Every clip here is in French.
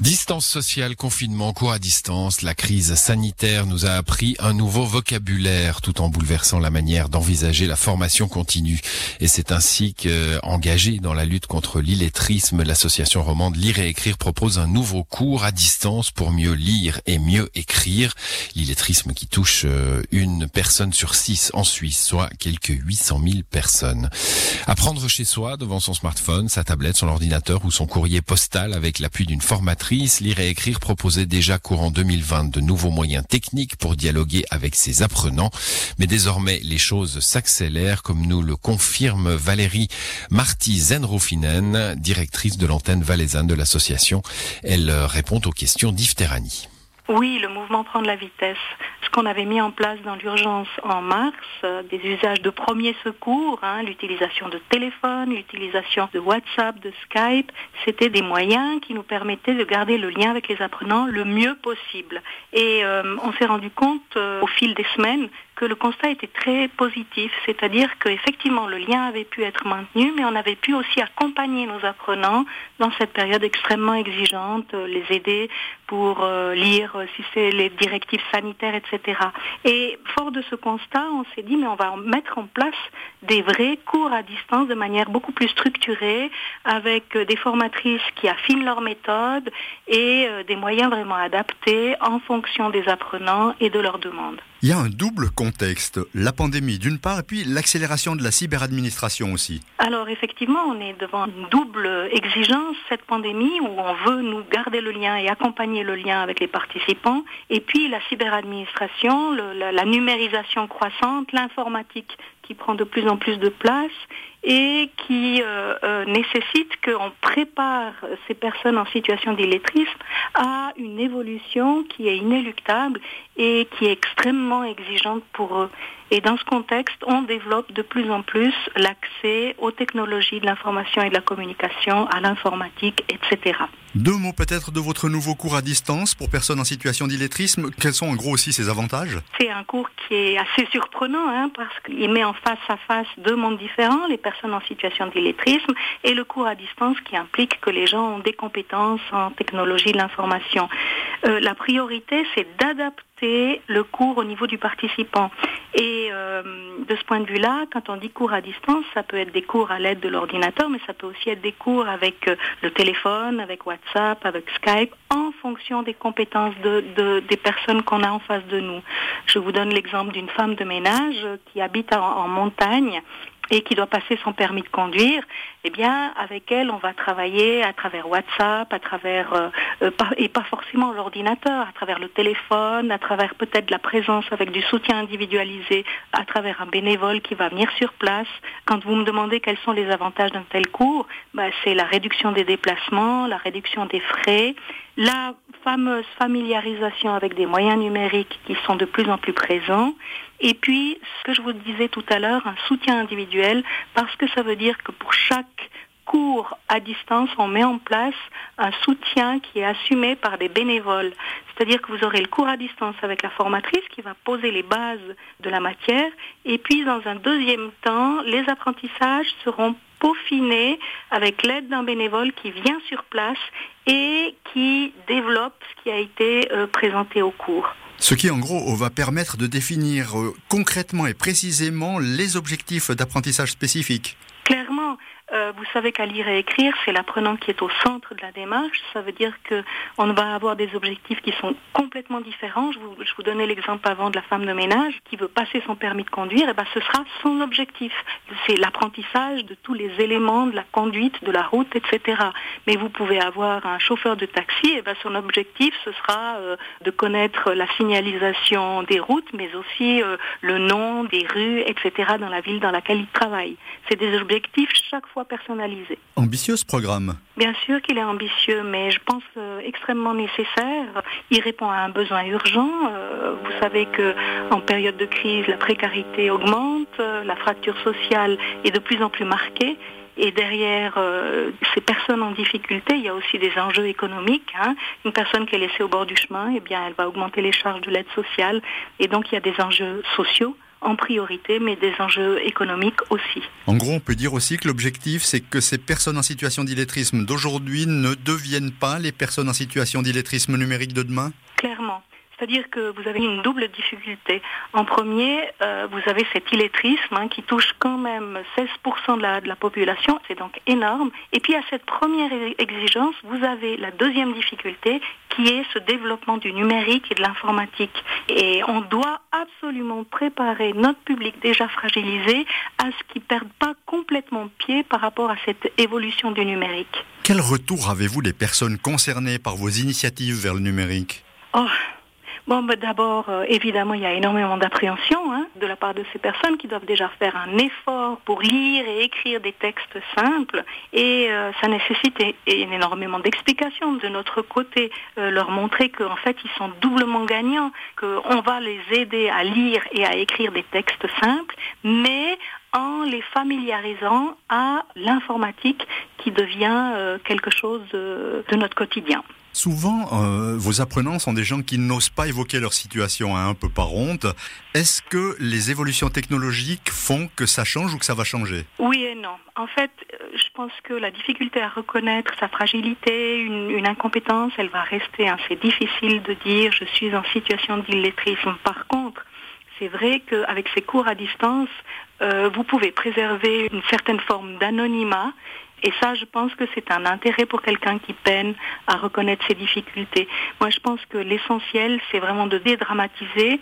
Distance sociale, confinement, cours à distance, la crise sanitaire nous a appris un nouveau vocabulaire tout en bouleversant la manière d'envisager la formation continue. Et c'est ainsi qu'engagé dans la lutte contre l'illettrisme, l'association romande Lire et Écrire propose un nouveau cours à distance pour mieux lire et mieux écrire. L'illettrisme qui touche euh, une personne sur six en Suisse, soit quelques 800 000 personnes. Apprendre chez soi, devant son smartphone, sa tablette, son ordinateur ou son courrier postal avec l'appui d'une formatrice Lire et Écrire proposait déjà courant 2020 de nouveaux moyens techniques pour dialoguer avec ses apprenants. Mais désormais, les choses s'accélèrent, comme nous le confirme Valérie Marty Zenrofinen, directrice de l'antenne valaisanne de l'association. Elle répond aux questions d'Yves. Oui, le mouvement prend de la vitesse. Ce qu'on avait mis en place dans l'urgence en mars, euh, des usages de premier secours, hein, l'utilisation de téléphone, l'utilisation de WhatsApp, de Skype, c'était des moyens qui nous permettaient de garder le lien avec les apprenants le mieux possible. Et euh, on s'est rendu compte euh, au fil des semaines que le constat était très positif, c'est-à-dire qu'effectivement le lien avait pu être maintenu, mais on avait pu aussi accompagner nos apprenants dans cette période extrêmement exigeante, euh, les aider pour euh, lire euh, si c'est les directives sanitaires, etc. Et fort de ce constat, on s'est dit mais on va mettre en place des vrais cours à distance de manière beaucoup plus structurée, avec des formatrices qui affinent leur méthode et des moyens vraiment adaptés en fonction des apprenants et de leurs demandes. Il y a un double contexte, la pandémie d'une part et puis l'accélération de la cyberadministration aussi. Alors effectivement, on est devant une double exigence, cette pandémie où on veut nous garder le lien et accompagner le lien avec les participants, et puis la cyberadministration, la, la numérisation croissante, l'informatique qui prend de plus en plus de place et qui euh, euh, nécessite qu'on prépare ces personnes en situation d'illettrisme à une évolution qui est inéluctable et qui est extrêmement exigeante pour eux. Et dans ce contexte, on développe de plus en plus l'accès aux technologies de l'information et de la communication, à l'informatique, etc. Deux mots peut-être de votre nouveau cours à distance pour personnes en situation d'illettrisme. Quels sont en gros aussi ses avantages? C'est un cours qui est assez surprenant hein, parce qu'il met en face à face deux mondes différents, les personnes en situation d'illettrisme et le cours à distance qui implique que les gens ont des compétences en technologie de l'information. Euh, la priorité, c'est d'adapter le cours au niveau du participant. Euh, de ce point de vue-là, quand on dit cours à distance, ça peut être des cours à l'aide de l'ordinateur, mais ça peut aussi être des cours avec euh, le téléphone, avec WhatsApp, avec Skype, en fonction des compétences de, des personnes qu'on a en face de nous. Je vous donne l'exemple d'une femme de ménage qui habite en montagne et qui doit passer son permis de conduire, eh bien, avec elle, on va travailler à travers WhatsApp, à travers euh, euh, et pas forcément l'ordinateur, à travers le téléphone, à travers peut-être la présence avec du soutien individualisé, à travers un bénévole qui va venir sur place. Quand vous me demandez quels sont les avantages d'un tel cours, bah, c'est la réduction des déplacements, la réduction des frais, la fameuse familiarisation avec des moyens numériques qui sont de plus en plus présents. Et puis, ce que je vous disais tout à l'heure, un soutien individuel, parce que ça veut dire que pour chaque cours à distance, on met en place un soutien qui est assumé par des bénévoles. C'est-à-dire que vous aurez le cours à distance avec la formatrice qui va poser les bases de la matière. Et puis, dans un deuxième temps, les apprentissages seront peaufinés avec l'aide d'un bénévole qui vient sur place et qui développe ce qui a été euh, présenté au cours. Ce qui, en gros, va permettre de définir euh, concrètement et précisément les objectifs d'apprentissage spécifiques. Clairement, euh, vous savez qu'à lire et écrire, c'est l'apprenant qui est au centre de la démarche. Ça veut dire qu'on va avoir des objectifs qui sont complètement différents. Je vous, donnais l'exemple avant de la femme de ménage qui veut passer son permis de conduire. Et eh ben, ce sera son objectif. C'est l'apprentissage de tous les éléments de la conduite, de la route, etc. Mais vous pouvez avoir un chauffeur de taxi. Et eh ben, son objectif, ce sera euh, de connaître la signalisation des routes, mais aussi euh, le nom des rues, etc. dans la ville dans laquelle il travaille. C'est des objectifs chaque fois personnalisé. Ambitieux ce programme Bien sûr qu'il est ambitieux, mais je pense euh, extrêmement nécessaire. Il répond à un besoin urgent. Euh, vous savez que en période de crise, la précarité augmente, euh, la fracture sociale est de plus en plus marquée. Et derrière ces personnes en difficulté, il y a aussi des enjeux économiques. Hein. Une personne qui est laissée au bord du chemin, eh bien, elle va augmenter les charges de l'aide sociale. Et donc, il y a des enjeux sociaux en priorité, mais des enjeux économiques aussi. En gros, on peut dire aussi que l'objectif, c'est que ces personnes en situation d'illettrisme d'aujourd'hui ne deviennent pas les personnes en situation d'illettrisme numérique de demain? Clairement. C'est-à-dire que vous avez une double difficulté. En premier, euh, vous avez cet illettrisme hein, qui touche quand même 16% de la, de la population, c'est donc énorme. Et puis à cette première exigence, vous avez la deuxième difficulté qui est ce développement du numérique et de l'informatique. Et on doit absolument préparer notre public déjà fragilisé à ce qu'il ne perde pas complètement pied par rapport à cette évolution du numérique. Quel retour avez-vous des personnes concernées par vos initiatives vers le numérique? Oh, Bon, ben d'abord, euh, évidemment, il y a énormément d'appréhension hein, de la part de ces personnes qui doivent déjà faire un effort pour lire et écrire des textes simples, et euh, ça nécessite énormément d'explications de notre côté, euh, leur montrer qu'en fait, ils sont doublement gagnants, qu'on va les aider à lire et à écrire des textes simples, mais en les familiarisant à l'informatique qui devient quelque chose de notre quotidien. Souvent, euh, vos apprenants sont des gens qui n'osent pas évoquer leur situation hein, un peu par honte. Est-ce que les évolutions technologiques font que ça change ou que ça va changer? Oui et non. En fait, euh, je pense que la difficulté à reconnaître sa fragilité, une, incompétence, elle va rester. Hein. C'est difficile de dire je suis en situation d'illettrisme. Par contre, c'est vrai qu'avec ces cours à distance, euh, vous pouvez préserver une certaine forme d'anonymat et ça, je pense que c'est un intérêt pour quelqu'un qui peine à reconnaître ses difficultés. Moi, je pense que l'essentiel, c'est vraiment de dédramatiser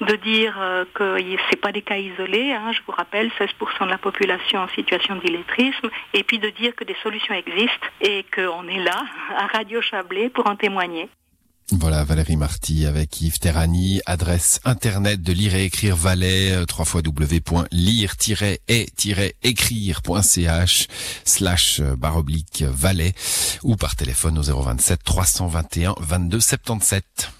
de dire euh, que ce pas des cas isolés, hein, je vous rappelle, 16% de la population en situation d'illettrisme, et puis de dire que des solutions existent et qu'on est là, à Radio Chablais, pour en témoigner. Voilà, Valérie Marty avec Yves Terrani, adresse internet de lire et écrire Valais, euh, www.lire-et-écrire.ch slash euh, baroblique Valais ou par téléphone au 027 321 22 77.